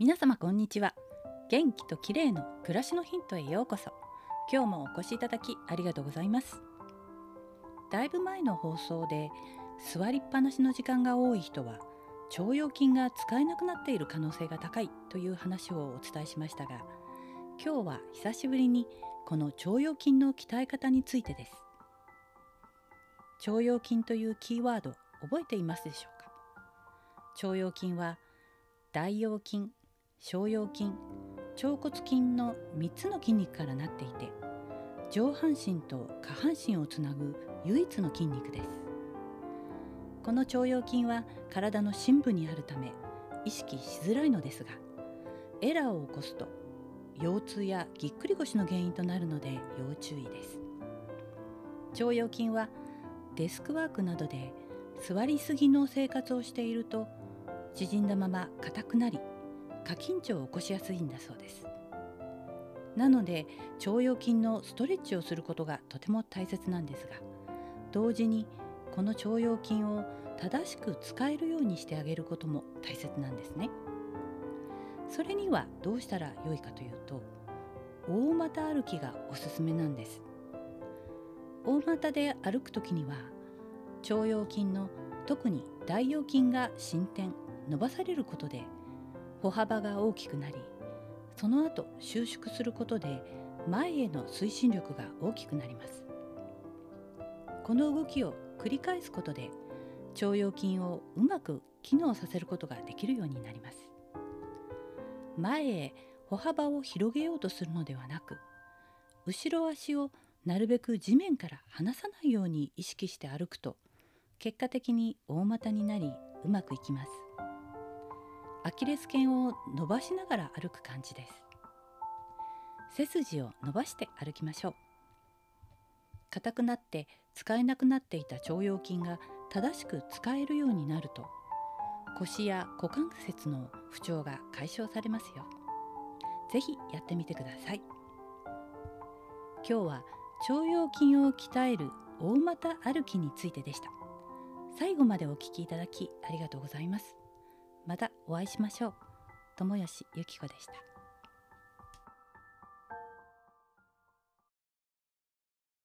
皆様こんにちは。元気と綺麗の暮らしのヒントへようこそ。今日もお越しいただきありがとうございます。だいぶ前の放送で座りっぱなしの時間が多い人は腸腰筋が使えなくなっている可能性が高いという話をお伝えしましたが今日は久しぶりにこの腸腰筋の鍛え方についてです。腸腰筋というキーワード覚えていますでしょうか？腸腰筋は大腰筋小腰筋腸骨筋の3つの筋肉からなっていて上半身と下半身をつなぐ唯一の筋肉です。この腸腰筋は体の深部にあるため意識しづらいのですがエラーを起こすと腰痛やぎっくり腰の原因となるので要注意です。腸腰筋はデスクワークなどで座りすぎの生活をしていると縮んだまま硬くなり過緊張を起こしやすいんだそうです。なので腸腰筋のストレッチをすることがとても大切なんですが同時にこの腸腰筋を正しく使えるようにしてあげることも大切なんですね。それにはどうしたらよいかというと大股歩きがおすすめなんです。大股で歩く時には腸腰筋の特に大腰筋が伸展伸ばされることで歩幅が大きくなりその後収縮することで前への推進力が大きくなります。この動きを繰り返すことで腸腰筋をうまく機能させることができるようになります。前へ歩幅を広げようとするのではなく後ろ足をなるべく地面から離さないように意識して歩くと結果的に大股になりうまくいきます。アキレス腱を伸ばしながら歩く感じです。背筋を伸ばして歩きましょう。硬くなって使えなくなっていた腸腰筋が正しく使えるようになると腰や股関節の不調が解消されますよ。ぜひやってみてください。今日は腸腰筋を鍛える大股歩きについてでした。最後までお聞きいただきありがとうございます。またお会いしましょう。友吉ゆき子でした。